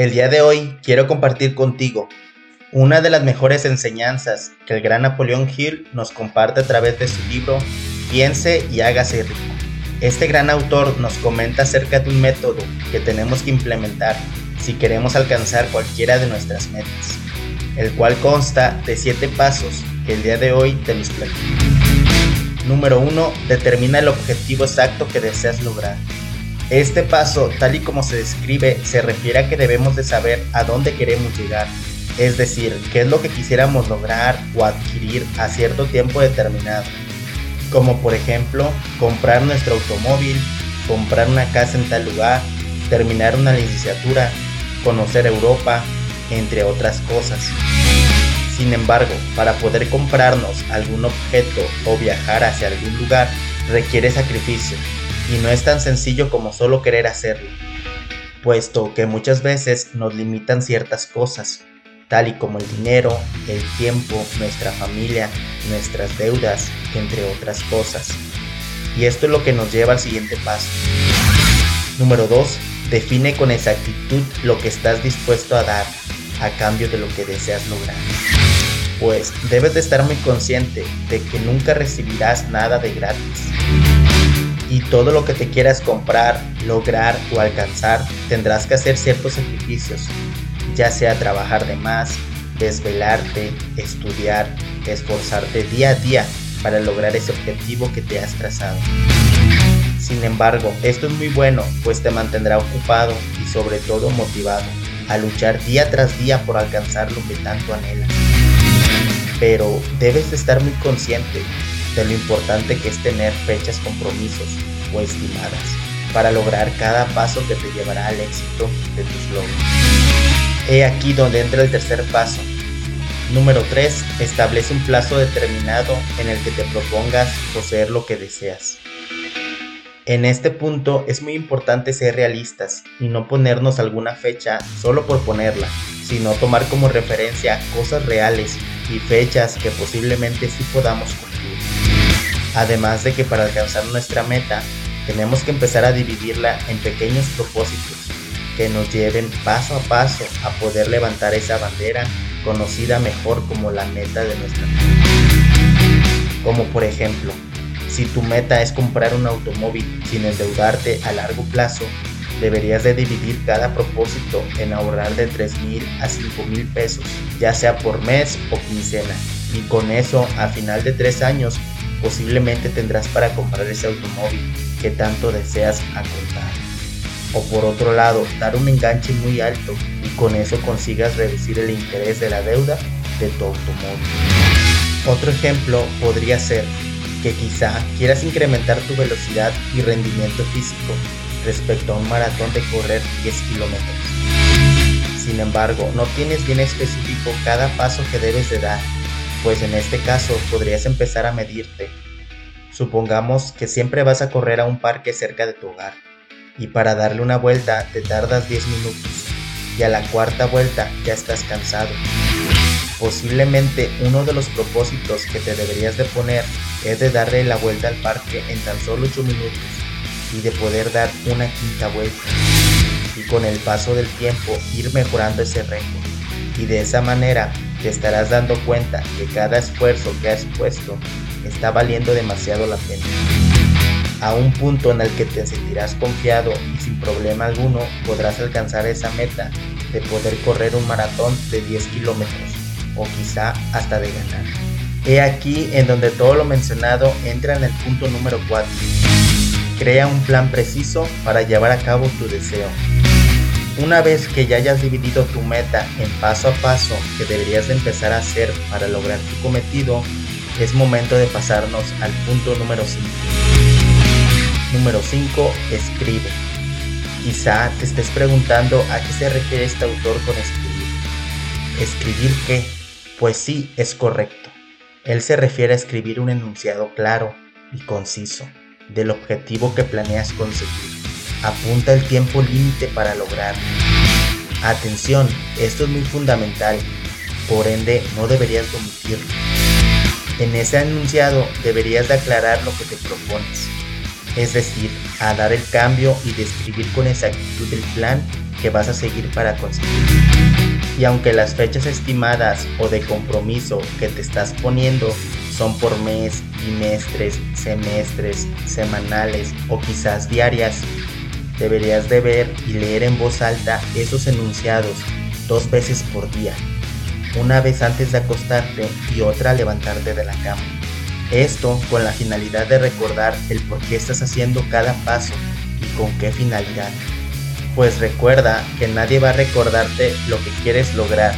El día de hoy quiero compartir contigo una de las mejores enseñanzas que el gran Napoleón Hill nos comparte a través de su libro Piense y hágase rico. Este gran autor nos comenta acerca de un método que tenemos que implementar si queremos alcanzar cualquiera de nuestras metas, el cual consta de 7 pasos que el día de hoy te los platico. Número 1. Determina el objetivo exacto que deseas lograr. Este paso, tal y como se describe, se refiere a que debemos de saber a dónde queremos llegar, es decir, qué es lo que quisiéramos lograr o adquirir a cierto tiempo determinado, como por ejemplo comprar nuestro automóvil, comprar una casa en tal lugar, terminar una licenciatura, conocer Europa, entre otras cosas. Sin embargo, para poder comprarnos algún objeto o viajar hacia algún lugar, requiere sacrificio, y no es tan sencillo como solo querer hacerlo, puesto que muchas veces nos limitan ciertas cosas, tal y como el dinero, el tiempo, nuestra familia, nuestras deudas, entre otras cosas. Y esto es lo que nos lleva al siguiente paso. Número 2. Define con exactitud lo que estás dispuesto a dar a cambio de lo que deseas lograr. Pues debes de estar muy consciente de que nunca recibirás nada de gratis y todo lo que te quieras comprar, lograr o alcanzar, tendrás que hacer ciertos sacrificios, ya sea trabajar de más, desvelarte, estudiar, esforzarte día a día para lograr ese objetivo que te has trazado. Sin embargo, esto es muy bueno, pues te mantendrá ocupado y sobre todo motivado a luchar día tras día por alcanzar lo que tanto anhelas. Pero debes de estar muy consciente de lo importante que es tener fechas, compromisos o estimadas para lograr cada paso que te llevará al éxito de tus logros. He aquí donde entra el tercer paso. Número 3. Establece un plazo determinado en el que te propongas poseer lo que deseas. En este punto es muy importante ser realistas y no ponernos alguna fecha solo por ponerla, sino tomar como referencia cosas reales y fechas que posiblemente sí podamos cumplir. Además de que para alcanzar nuestra meta tenemos que empezar a dividirla en pequeños propósitos que nos lleven paso a paso a poder levantar esa bandera conocida mejor como la meta de nuestra vida. Como por ejemplo, si tu meta es comprar un automóvil sin endeudarte a largo plazo, deberías de dividir cada propósito en ahorrar de 3 mil a 5 mil pesos, ya sea por mes o quincena. Y con eso, a final de 3 años, posiblemente tendrás para comprar ese automóvil que tanto deseas contar. O por otro lado, dar un enganche muy alto y con eso consigas reducir el interés de la deuda de tu automóvil. Otro ejemplo podría ser que quizá quieras incrementar tu velocidad y rendimiento físico respecto a un maratón de correr 10 kilómetros. Sin embargo, no tienes bien específico cada paso que debes de dar pues en este caso podrías empezar a medirte. Supongamos que siempre vas a correr a un parque cerca de tu hogar y para darle una vuelta te tardas 10 minutos y a la cuarta vuelta ya estás cansado. Posiblemente uno de los propósitos que te deberías de poner es de darle la vuelta al parque en tan solo 8 minutos y de poder dar una quinta vuelta y con el paso del tiempo ir mejorando ese récord y de esa manera te estarás dando cuenta que cada esfuerzo que has puesto está valiendo demasiado la pena. A un punto en el que te sentirás confiado y sin problema alguno podrás alcanzar esa meta de poder correr un maratón de 10 kilómetros o quizá hasta de ganar. He aquí en donde todo lo mencionado entra en el punto número 4. Crea un plan preciso para llevar a cabo tu deseo. Una vez que ya hayas dividido tu meta en paso a paso que deberías de empezar a hacer para lograr tu cometido, es momento de pasarnos al punto número 5. Número 5. Escribe. Quizá te estés preguntando a qué se refiere este autor con escribir. ¿Escribir qué? Pues sí, es correcto. Él se refiere a escribir un enunciado claro y conciso del objetivo que planeas conseguir apunta el tiempo límite para lograrlo. Atención, esto es muy fundamental, por ende no deberías omitirlo. En ese enunciado deberías de aclarar lo que te propones, es decir, a dar el cambio y describir con exactitud el plan que vas a seguir para conseguir. Y aunque las fechas estimadas o de compromiso que te estás poniendo son por mes, bimestres, semestres, semanales o quizás diarias, deberías de ver y leer en voz alta esos enunciados dos veces por día, una vez antes de acostarte y otra al levantarte de la cama. Esto con la finalidad de recordar el por qué estás haciendo cada paso y con qué finalidad. Pues recuerda que nadie va a recordarte lo que quieres lograr,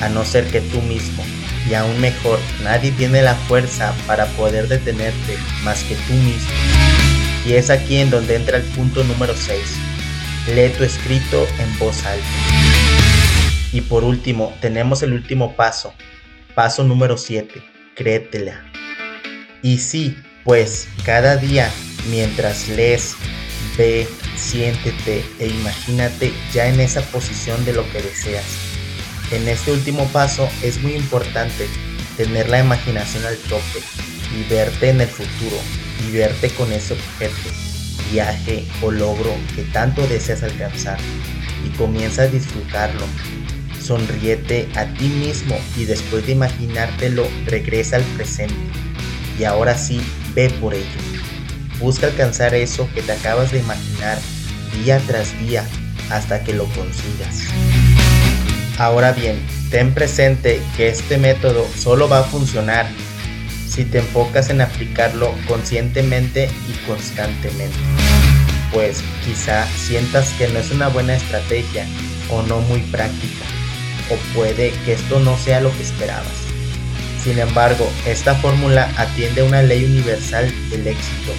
a no ser que tú mismo. Y aún mejor, nadie tiene la fuerza para poder detenerte más que tú mismo. Y es aquí en donde entra el punto número 6. Lee tu escrito en voz alta. Y por último, tenemos el último paso. Paso número 7. Créetela. Y sí, pues cada día, mientras lees, ve, siéntete e imagínate ya en esa posición de lo que deseas. En este último paso es muy importante tener la imaginación al tope y verte en el futuro y verte con ese objeto, viaje o logro que tanto deseas alcanzar y comienza a disfrutarlo. Sonríete a ti mismo y después de imaginártelo regresa al presente y ahora sí ve por ello. Busca alcanzar eso que te acabas de imaginar día tras día hasta que lo consigas. Ahora bien, ten presente que este método solo va a funcionar si te enfocas en aplicarlo conscientemente y constantemente. Pues quizá sientas que no es una buena estrategia o no muy práctica, o puede que esto no sea lo que esperabas. Sin embargo, esta fórmula atiende a una ley universal del éxito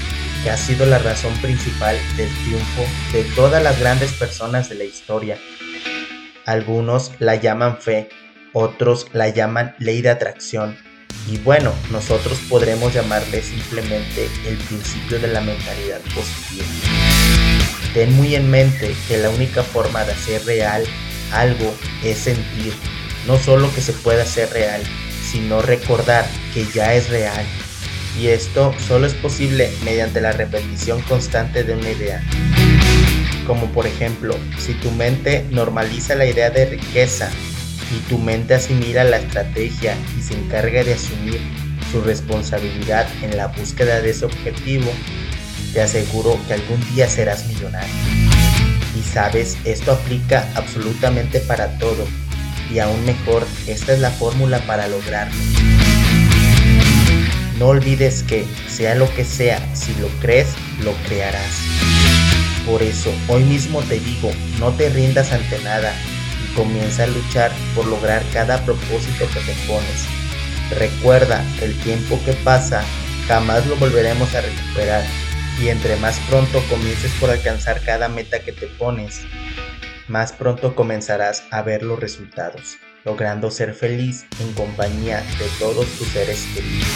que ha sido la razón principal del triunfo de todas las grandes personas de la historia. Algunos la llaman fe, otros la llaman ley de atracción y bueno, nosotros podremos llamarle simplemente el principio de la mentalidad positiva. Ten muy en mente que la única forma de hacer real algo es sentir, no solo que se pueda hacer real, sino recordar que ya es real y esto solo es posible mediante la repetición constante de una idea. Como por ejemplo, si tu mente normaliza la idea de riqueza y tu mente asimila la estrategia y se encarga de asumir su responsabilidad en la búsqueda de ese objetivo, te aseguro que algún día serás millonario. Y sabes, esto aplica absolutamente para todo. Y aún mejor, esta es la fórmula para lograrlo. No olvides que, sea lo que sea, si lo crees, lo crearás. Por eso, hoy mismo te digo, no te rindas ante nada comienza a luchar por lograr cada propósito que te pones. Recuerda, el tiempo que pasa jamás lo volveremos a recuperar y entre más pronto comiences por alcanzar cada meta que te pones, más pronto comenzarás a ver los resultados, logrando ser feliz en compañía de todos tus seres queridos.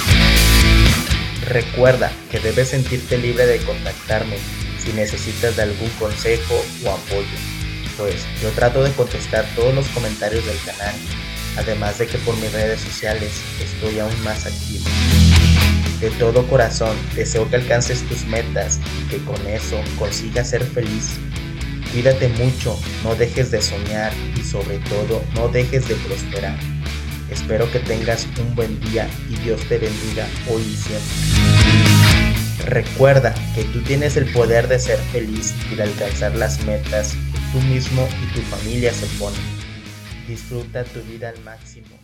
Recuerda que debes sentirte libre de contactarme si necesitas de algún consejo o apoyo, pues yo trato de contestar todos los comentarios del canal, además de que por mis redes sociales estoy aún más activo. De todo corazón deseo que alcances tus metas y que con eso consigas ser feliz. Cuídate mucho, no dejes de soñar y sobre todo no dejes de prosperar. Espero que tengas un buen día y Dios te bendiga hoy y siempre. Recuerda que tú tienes el poder de ser feliz y de alcanzar las metas tú mismo y tu familia se ponen. Disfruta tu vida al máximo.